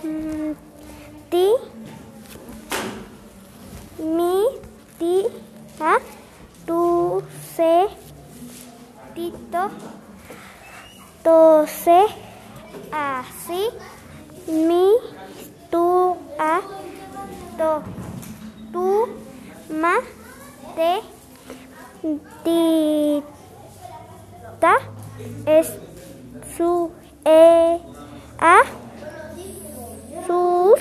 ti, mi, ti, a, tu, se, tito, to, se, así, mi, tu, a, to, tu, ma, te, ti, ta, es, su, e, a, sus,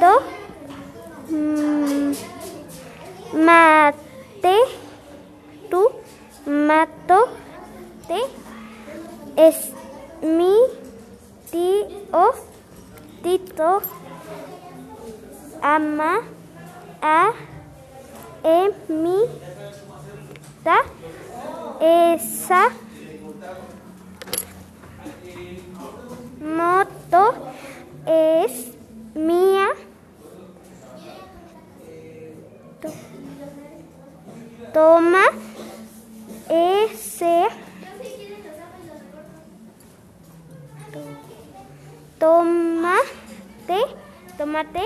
do, mm, mate, tu, mato, te, es, mi, tío, tito, ama, a, e, mi, ta, esa, toma, ese, tomate, tomate,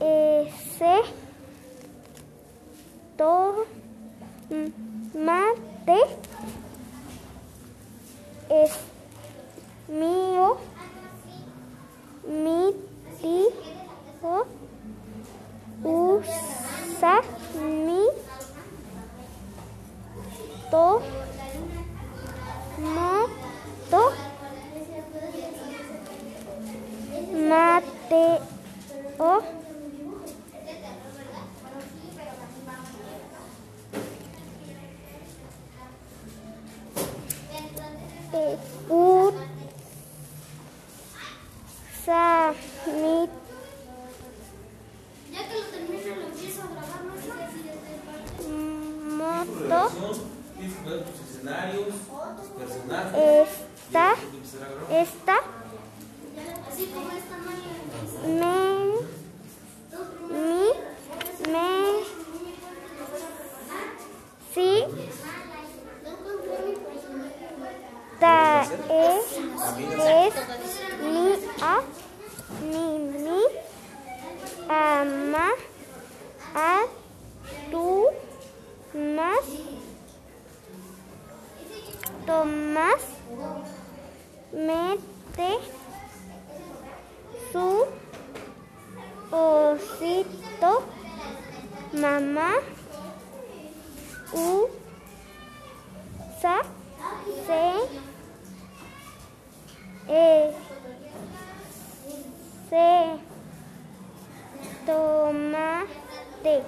ese, tomate, es mío, mi tío, usa mi, to, moto, Mateo. Mi Ya que lo termine, lo empiezo a grabar, ¿no? moto Esta, esta, me, mi, me, si, ta, es, es, mi, a, Tomás, mete, su, osito, mamá, u, sa, se, e, se, tomate.